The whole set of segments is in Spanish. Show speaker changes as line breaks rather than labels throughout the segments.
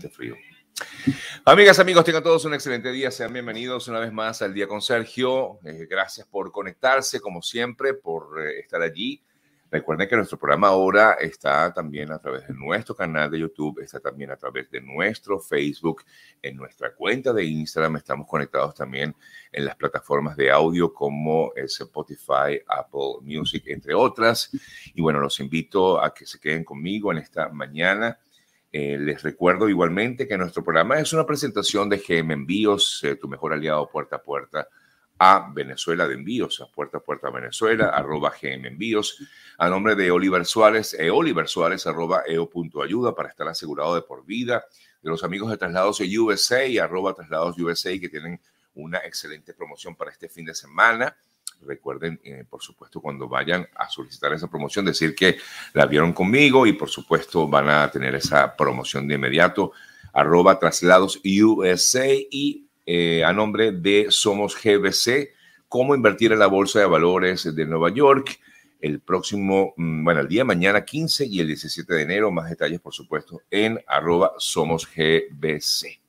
bastante frío. Amigas, amigos, tengan todos un excelente día. Sean bienvenidos una vez más al Día con Sergio. Eh, gracias por conectarse, como siempre, por eh, estar allí. Recuerden que nuestro programa ahora está también a través de nuestro canal de YouTube, está también a través de nuestro Facebook, en nuestra cuenta de Instagram. Estamos conectados también en las plataformas de audio como Spotify, Apple Music, entre otras. Y bueno, los invito a que se queden conmigo en esta mañana. Eh, les recuerdo igualmente que nuestro programa es una presentación de GM Envíos, eh, tu mejor aliado puerta a puerta a Venezuela de envíos, a puerta a puerta a Venezuela, arroba GM Envíos, a nombre de Oliver Suárez, e Oliver Suárez, arroba eo.ayuda para estar asegurado de por vida, de los amigos de Traslados USA, arroba Traslados USA, que tienen una excelente promoción para este fin de semana. Recuerden, eh, por supuesto, cuando vayan a solicitar esa promoción, decir que la vieron conmigo y, por supuesto, van a tener esa promoción de inmediato. Arroba traslados USA y eh, a nombre de Somos GBC, cómo invertir en la Bolsa de Valores de Nueva York el próximo, mm, bueno, el día mañana 15 y el 17 de enero. Más detalles, por supuesto, en arroba Somos GBC.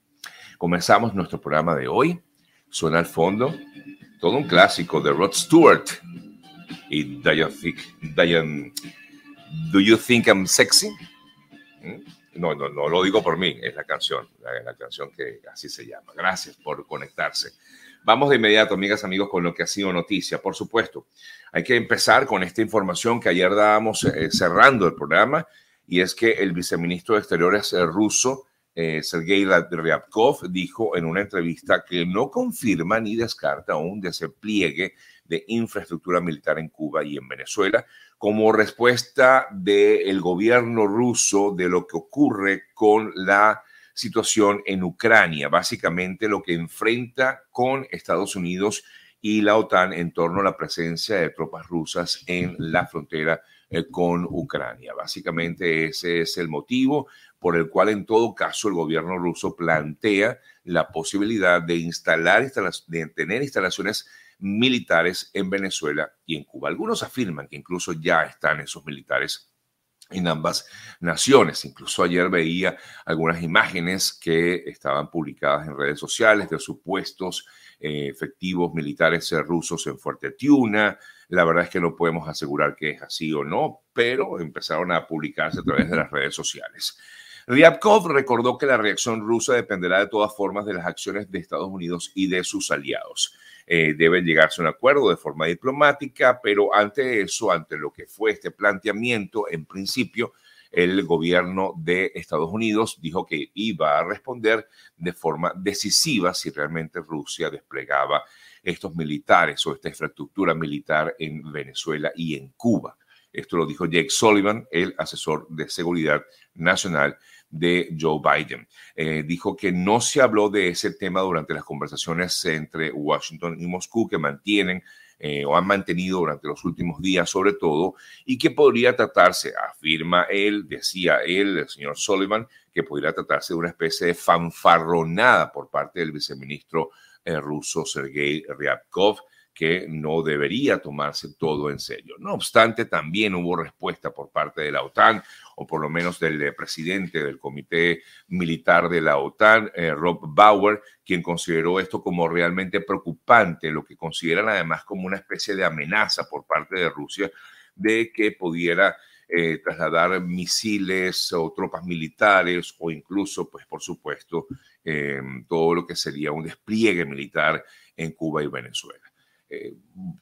Comenzamos nuestro programa de hoy. Suena al fondo todo un clásico de Rod Stewart y Diane, Do You Think I'm Sexy? ¿Mm? No, no, no lo digo por mí, es la canción, la, la, canción que así se llama. Gracias por conectarse. Vamos de inmediato, amigas, amigos, con lo que ha sido noticia. Por supuesto, hay que empezar con esta información que ayer dábamos eh, cerrando el programa, y es que el viceministro de Exteriores eh, ruso, eh, Sergei Ryabkov, dijo en una entrevista que no confirma ni descarta un despliegue de infraestructura militar en Cuba y en Venezuela, como respuesta del gobierno ruso de lo que ocurre con la situación en Ucrania, básicamente lo que enfrenta con Estados Unidos y la OTAN en torno a la presencia de tropas rusas en la frontera eh, con Ucrania. Básicamente ese es el motivo por el cual en todo caso el gobierno ruso plantea la posibilidad de instalar, de tener instalaciones militares en Venezuela y en Cuba. Algunos afirman que incluso ya están esos militares en ambas naciones. Incluso ayer veía algunas imágenes que estaban publicadas en redes sociales de supuestos eh, efectivos militares rusos en Fuerte Tiuna. La verdad es que no podemos asegurar que es así o no, pero empezaron a publicarse a través de las redes sociales. Ryabkov recordó que la reacción rusa dependerá de todas formas de las acciones de Estados Unidos y de sus aliados. Eh, deben llegarse a un acuerdo de forma diplomática, pero ante eso, ante lo que fue este planteamiento, en principio, el gobierno de Estados Unidos dijo que iba a responder de forma decisiva si realmente Rusia desplegaba estos militares o esta infraestructura militar en Venezuela y en Cuba. Esto lo dijo Jake Sullivan, el asesor de seguridad nacional de Joe Biden. Eh, dijo que no se habló de ese tema durante las conversaciones entre Washington y Moscú que mantienen eh, o han mantenido durante los últimos días sobre todo, y que podría tratarse, afirma él, decía él, el señor Sullivan, que podría tratarse de una especie de fanfarronada por parte del viceministro eh, ruso Sergei Ryabkov, que no debería tomarse todo en serio. No obstante, también hubo respuesta por parte de la OTAN, o por lo menos del eh, presidente del Comité Militar de la OTAN, eh, Rob Bauer, quien consideró esto como realmente preocupante, lo que consideran además como una especie de amenaza por parte de Rusia de que pudiera eh, trasladar misiles o tropas militares o incluso, pues por supuesto, todo lo que sería un despliegue militar en Cuba y Venezuela. Eh,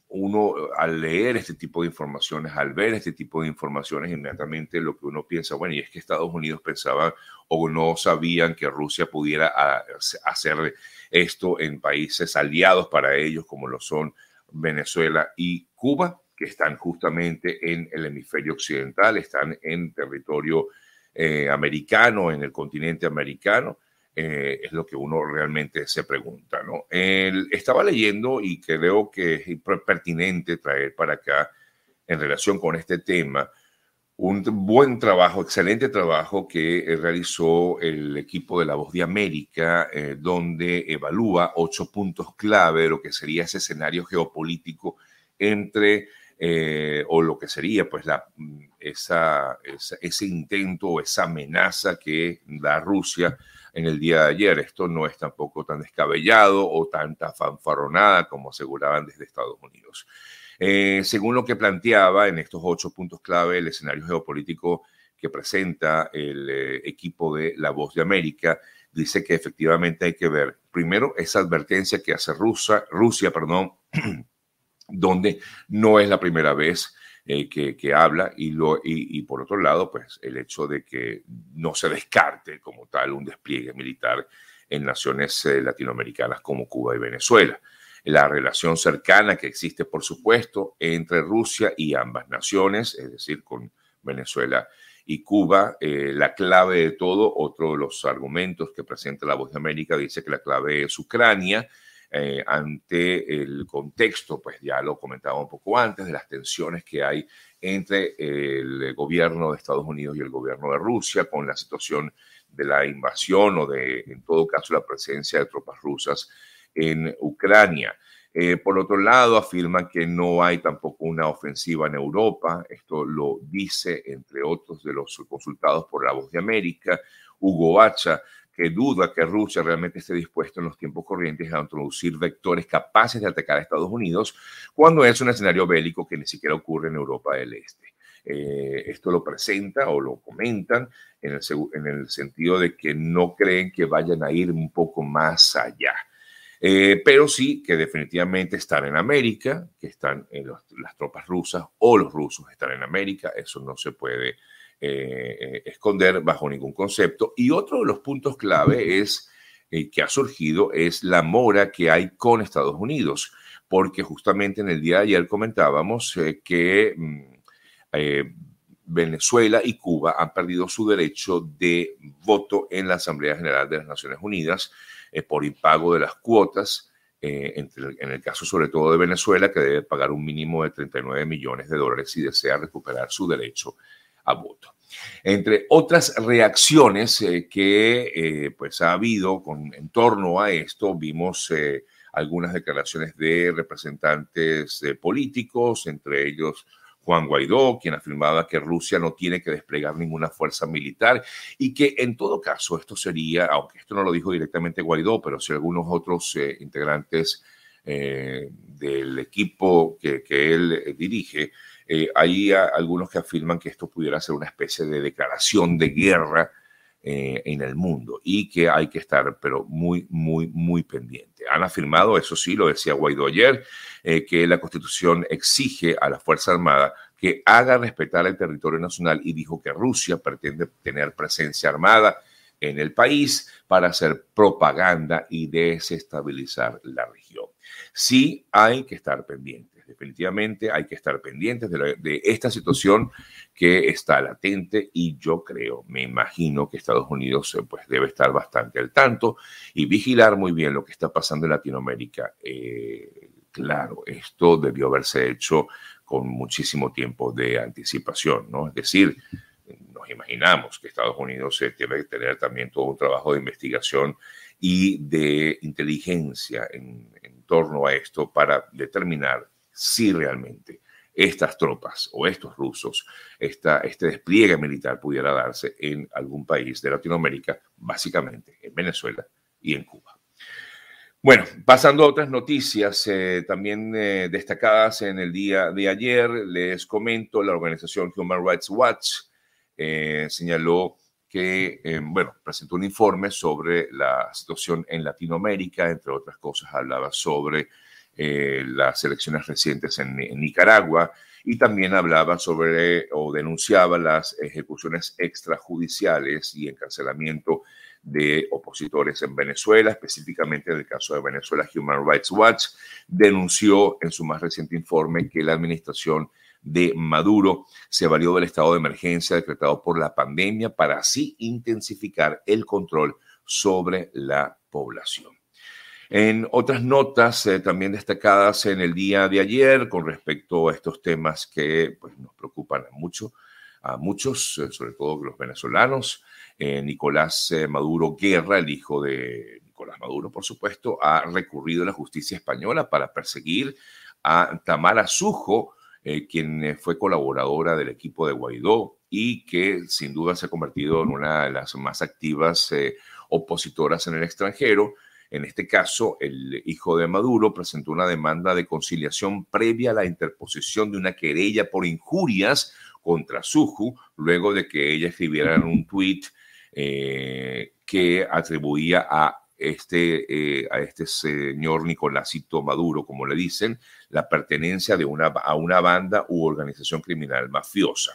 uno al leer este tipo de informaciones, al ver este tipo de informaciones, inmediatamente lo que uno piensa, bueno, y es que Estados Unidos pensaba o no sabían que Rusia pudiera hacer esto en países aliados para ellos, como lo son Venezuela y Cuba, que están justamente en el hemisferio occidental, están en territorio eh, americano, en el continente americano eh, es lo que uno realmente se pregunta, ¿no? estaba leyendo y creo que es pertinente traer para acá, en relación con este tema, un buen trabajo, excelente trabajo que eh, realizó el equipo de La Voz de América, eh, donde evalúa ocho puntos clave lo que sería ese escenario geopolítico entre, o lo que sería pues esa, ese intento o esa amenaza que da Rusia en el día de ayer. Esto no es tampoco tan descabellado o tanta fanfarronada como aseguraban desde Estados Unidos. Eh, según lo que planteaba en estos ocho puntos clave, el escenario geopolítico que presenta el eh, equipo de La Voz de América, dice que efectivamente hay que ver primero esa advertencia que hace Rusia, Rusia perdón, donde no es la primera vez eh, que, habla y, lo, y, por otro lado, pues el hecho de que no se descarte como tal un despliegue militar en naciones eh, latinoamericanas como Cuba y Venezuela. La relación cercana que existe, por supuesto, entre Rusia y ambas naciones, es decir, con Venezuela y Cuba, eh, la clave de todo, otro de los argumentos que presenta la Voz de América dice que la clave es Ucrania, eh, ante el contexto, pues ya lo comentaba un poco antes, de las tensiones que hay entre el gobierno de Estados Unidos y el gobierno de Rusia con la situación de la invasión o de, en todo caso, la presencia de tropas rusas en Ucrania. Eh, por otro lado, afirman que no hay tampoco una ofensiva en Europa. Esto lo dice, entre otros, de los consultados por la Voz de América, Hugo Hacha, que duda que Rusia realmente esté dispuesto en los tiempos corrientes a introducir vectores capaces de atacar a Estados Unidos cuando es un escenario bélico que ni siquiera ocurre en Europa del Este. Eh, esto lo presenta o lo comentan en el, en el, sentido de que no creen que vayan a ir un poco más allá. Eh, pero sí que definitivamente están en América, que están en las tropas rusas o los rusos están en América, eso no se puede eh, esconder bajo ningún concepto. Y otro de los puntos clave es eh, que ha surgido es la mora que hay con Estados Unidos, porque justamente en el día de ayer comentábamos eh, que mm, Venezuela y Cuba han perdido su derecho de voto en la Asamblea General de las Naciones Unidas por impago de las cuotas. en el caso sobre todo de Venezuela, que debe pagar un mínimo de 39 millones de dólares si desea recuperar su derecho voto. Entre otras reacciones eh, que eh, pues ha habido con, en torno a esto, vimos eh, algunas declaraciones de representantes políticos, entre ellos Juan Guaidó, quien afirmaba que Rusia no tiene que desplegar ninguna fuerza militar y que en todo caso esto sería, aunque esto no lo dijo directamente Guaidó, pero si algunos otros integrantes del equipo que, que él dirige, eh, hay algunos que afirman que esto pudiera ser una especie de declaración de guerra eh, en el mundo y que hay que estar, pero muy, muy, muy pendiente. Han afirmado, eso sí, lo decía Guaidó ayer, eh, que la Constitución exige a la Fuerza Armada que haga respetar el territorio nacional y dijo que Rusia pretende tener presencia armada en el país para hacer propaganda y desestabilizar la región. Sí hay que estar pendiente definitivamente hay que estar pendientes de, esta situación que está latente y yo creo, me imagino que Estados Unidos eh, pues debe estar bastante al tanto y vigilar muy bien lo que está pasando en Latinoamérica. Eh, claro, esto debió haberse hecho con muchísimo tiempo de anticipación, ¿no? Es decir, nos imaginamos que Estados Unidos eh, debe tener también todo un trabajo de investigación y de inteligencia en, en torno a esto para determinar si realmente estas tropas o estos rusos, esta, este despliegue militar pudiera darse en algún país de Latinoamérica, básicamente en Venezuela y en Cuba. Bueno, pasando a otras noticias eh, también eh, destacadas en el día de ayer, les comento, la organización Human Rights Watch eh, señaló que, bueno, presentó un informe sobre la situación en Latinoamérica, entre otras cosas, hablaba sobre eh, las elecciones recientes en, Nicaragua y también hablaba sobre o denunciaba las ejecuciones extrajudiciales y encarcelamiento de opositores en Venezuela, específicamente en el caso de Venezuela, Human Rights Watch denunció en su más reciente informe que la administración de Maduro se valió del estado de emergencia decretado por la pandemia para así intensificar el control sobre la población. En otras notas eh, también destacadas en el día de ayer con respecto a estos temas que pues, nos preocupan mucho, a muchos, eh, sobre todo los venezolanos, eh, Nicolás Maduro Guerra, el hijo de Nicolás Maduro, por supuesto, ha recurrido a la justicia española para perseguir a Tamara Sujo, quien fue colaboradora del equipo de Guaidó y que sin duda se ha convertido en una de las más activas opositoras en el extranjero. En este caso, el hijo de Maduro presentó una demanda de conciliación previa a la interposición de una querella por injurias contra Suju, luego de que ella escribiera en un tuit eh, que atribuía a este, eh, a este señor Nicolásito Maduro, como le dicen, la pertenencia de una, a una banda u organización criminal mafiosa.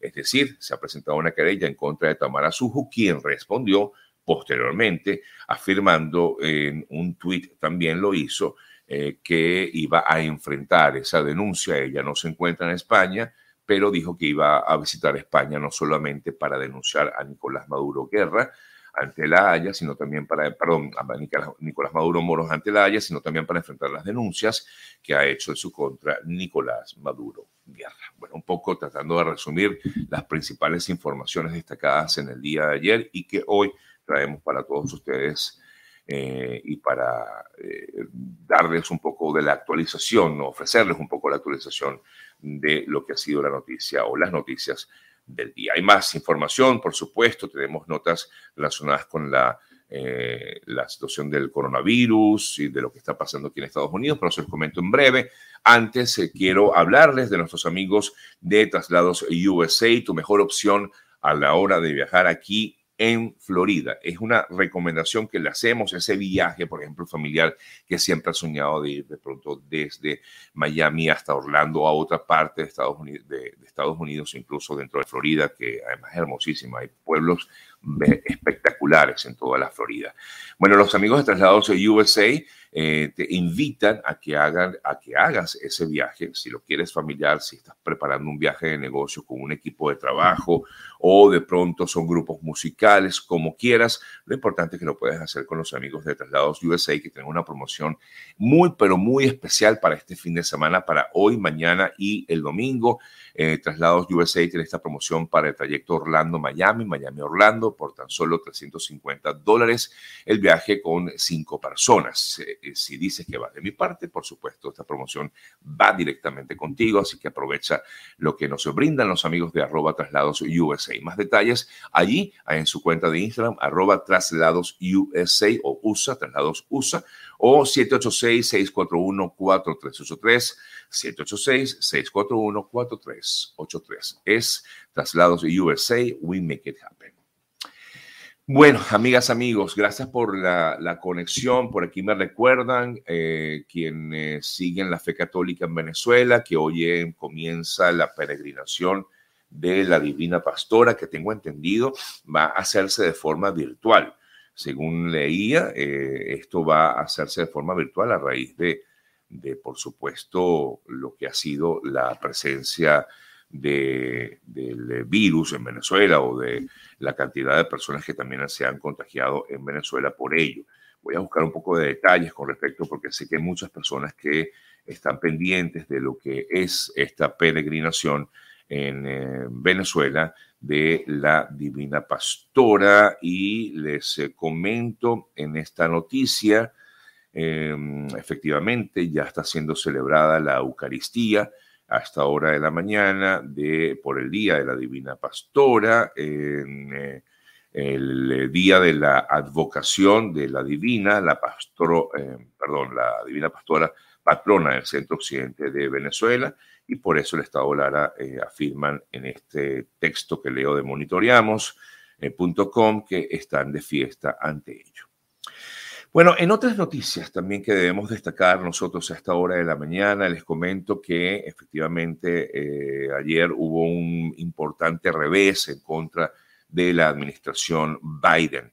Es decir, se ha presentado una querella en contra de Tamara Suju, quien respondió posteriormente, afirmando en un tuit, también lo hizo, eh, que iba a enfrentar esa denuncia. Ella no se encuentra en España, pero dijo que iba a visitar España no solamente para denunciar a Nicolás Maduro Guerra, ante la Haya, sino también para, perdón, a Nicolás Maduro Moros ante la Haya, sino también para enfrentar las denuncias que ha hecho en su contra Nicolás Maduro Guerra. Bueno, un poco tratando de resumir las principales informaciones destacadas en el día de ayer y que hoy traemos para todos ustedes eh, y para eh, darles un poco de la actualización, ofrecerles un poco la actualización de lo que ha sido la noticia o las noticias del día. Hay más información, por supuesto, tenemos notas relacionadas con la, eh, situación del coronavirus y de lo que está pasando aquí en Estados Unidos, pero se los comento en breve. Antes quiero hablarles de nuestros amigos de Traslados USA, tu mejor opción a la hora de viajar aquí en Florida. Es una recomendación que le hacemos, ese viaje, por ejemplo, familiar que siempre ha soñado de ir de pronto desde Miami hasta Orlando a otra parte de Estados Unidos, incluso dentro de Florida, que además es hermosísima. Hay pueblos espectaculares en toda la Florida. Bueno, los amigos de Traslados USA eh, te invitan a que, hagan, a que hagas ese viaje, si lo quieres familiar, si estás preparando un viaje de negocio con un equipo de trabajo o de pronto son grupos musicales, como quieras, lo importante es que lo puedes hacer con los amigos de Traslados USA que tienen una promoción muy, pero muy especial para este fin de semana, para hoy, mañana y el domingo. Eh, Traslados USA tiene esta promoción para el trayecto Orlando-Miami, Miami-Orlando por tan solo 350 dólares el viaje con cinco personas. Eh, si dices que va de mi parte, por supuesto, esta promoción va directamente contigo, así que aprovecha lo que nos brindan los amigos de arroba traslados USA. Más detalles allí en su cuenta de Instagram, arroba traslados USA o USA, traslados USA, o 786-641-4383, 786-641-4383. Es traslados USA, we make it happen. Bueno, amigas, amigos, gracias por la, conexión. Por aquí me recuerdan eh, quienes siguen la fe católica en Venezuela, que hoy comienza la peregrinación de la Divina Pastora, que tengo entendido va a hacerse de forma virtual. Según leía, eh, esto va a hacerse de forma virtual a raíz de, de, por supuesto, lo que ha sido la presencia de, del virus en Venezuela o de la cantidad de personas que también se han contagiado en Venezuela por ello. Voy a buscar un poco de detalles con respecto porque sé que hay muchas personas que están pendientes de lo que es esta peregrinación en eh, Venezuela de la Divina Pastora. Y les eh, comento en esta noticia, em, efectivamente ya está siendo celebrada la Eucaristía a esta hora de la mañana de, por el Día de la Divina Pastora, en eh, el eh, Día de la Advocación de la Divina, la pastoro, eh, perdón, la Divina Pastora, patrona del centro occidente de Venezuela, y por eso el Estado Lara afirman en este texto que leo de monitoreamos.com que están de fiesta ante ello. Bueno, en otras noticias también que debemos destacar nosotros a esta hora de la mañana, les comento que efectivamente eh, ayer hubo un importante revés en contra de la administración Biden.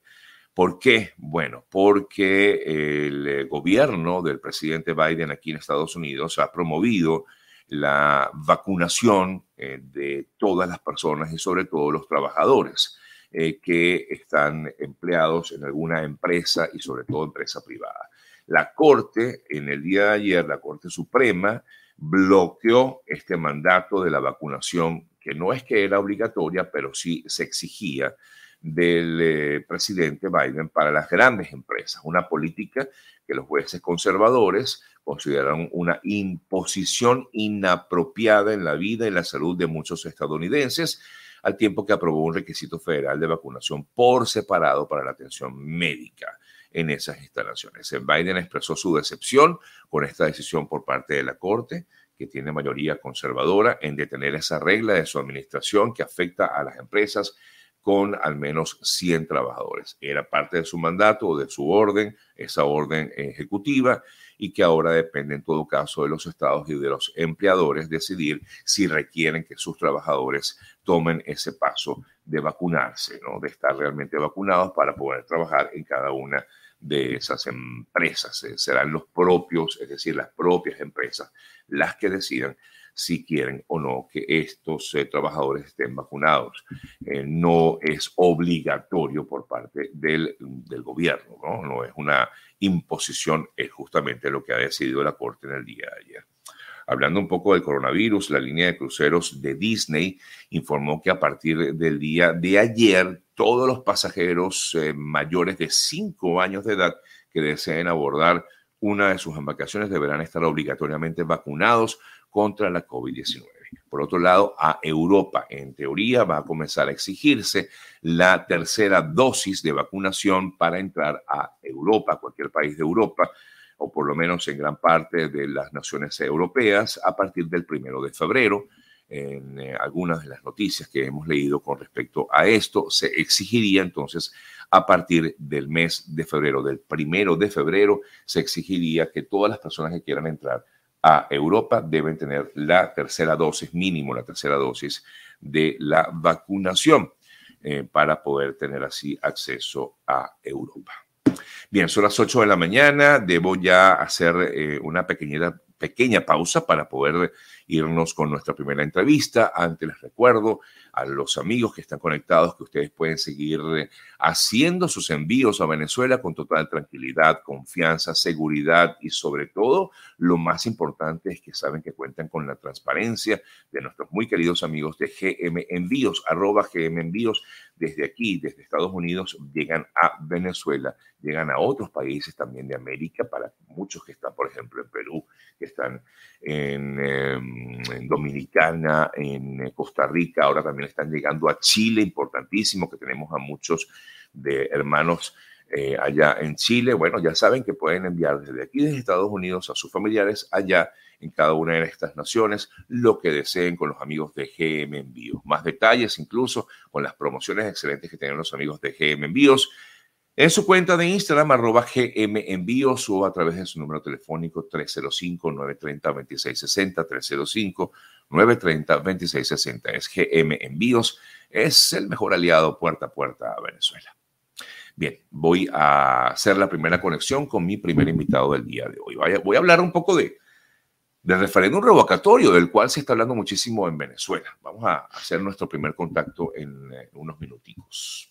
¿Por qué? Bueno, porque el gobierno del presidente Biden aquí en Estados Unidos ha promovido la vacunación eh, de todas las personas y sobre todo los trabajadores. Eh, que están empleados en alguna empresa y sobre todo empresa privada. La Corte, en el día de ayer, la Corte Suprema bloqueó este mandato de la vacunación, que no es que era obligatoria, pero sí se exigía del eh, presidente Biden para las grandes empresas, una política que los jueces conservadores consideran una imposición inapropiada en la vida y la salud de muchos estadounidenses al tiempo que aprobó un requisito federal de vacunación por separado para la atención médica en esas instalaciones. Biden expresó su decepción con esta decisión por parte de la Corte, que tiene mayoría conservadora, en detener esa regla de su administración que afecta a las empresas con al menos 100 trabajadores. Era parte de su mandato o de su orden, esa orden ejecutiva, y que ahora depende en todo caso de los estados y de los empleadores decidir si requieren que sus trabajadores tomen ese paso de vacunarse, ¿no? de estar realmente vacunados para poder trabajar en cada una de esas empresas. Eh, serán los propios, es decir, las propias empresas, las que decidan si quieren o no que estos eh, trabajadores estén vacunados. Eh, no es obligatorio por parte del, del gobierno, ¿no? no es una imposición, es justamente lo que ha decidido la Corte en el día de ayer. Hablando un poco del coronavirus, la línea de cruceros de Disney informó que a partir del día de ayer, todos los pasajeros eh, mayores de 5 años de edad que deseen abordar una de sus embarcaciones deberán estar obligatoriamente vacunados contra la COVID-19. Por otro lado, a Europa, en teoría, va a comenzar a exigirse la tercera dosis de vacunación para entrar a Europa, cualquier país de Europa, o por lo menos en gran parte de las naciones europeas, a partir del primero de febrero. En eh, algunas de las noticias que hemos leído con respecto a esto, se exigiría entonces a partir del mes de febrero, del primero de febrero, se exigiría que todas las personas que quieran entrar a Europa deben tener la tercera dosis, mínimo la tercera dosis de la vacunación eh, para poder tener así acceso a Europa. Bien, son las 8 de la mañana, debo ya hacer eh, una pequeñita pequeña pausa para poder irnos con nuestra primera entrevista. Antes les recuerdo a los amigos que están conectados que ustedes pueden seguir haciendo sus envíos a Venezuela con total tranquilidad, confianza, seguridad y sobre todo lo más importante es que saben que cuentan con la transparencia de nuestros muy queridos amigos de GM Envíos, arroba GM Envíos desde aquí, desde Estados Unidos, llegan a Venezuela, llegan a otros países también de América, para muchos que están, por ejemplo, en Perú, que están en, em, Dominicana, en eh, Costa Rica, ahora también están llegando a Chile, importantísimo, que tenemos a muchos de hermanos eh, allá en Chile. Bueno, ya saben que pueden enviar desde aquí, desde Estados Unidos, a sus familiares allá en cada una de estas naciones lo que deseen con los amigos de GM Envíos. Más detalles incluso con las promociones excelentes que tienen los amigos de GM Envíos en su cuenta de Instagram, arroba GM Envíos o a través de su número telefónico 305-930-2660, 305-930-2660. Es GM Envíos, es el mejor aliado puerta a puerta a Venezuela. Bien, voy a hacer la primera conexión con mi primer invitado del día de hoy. Voy a hablar un poco de, del referéndum revocatorio, del cual se está hablando muchísimo en Venezuela. Vamos a hacer nuestro primer contacto en, unos minuticos.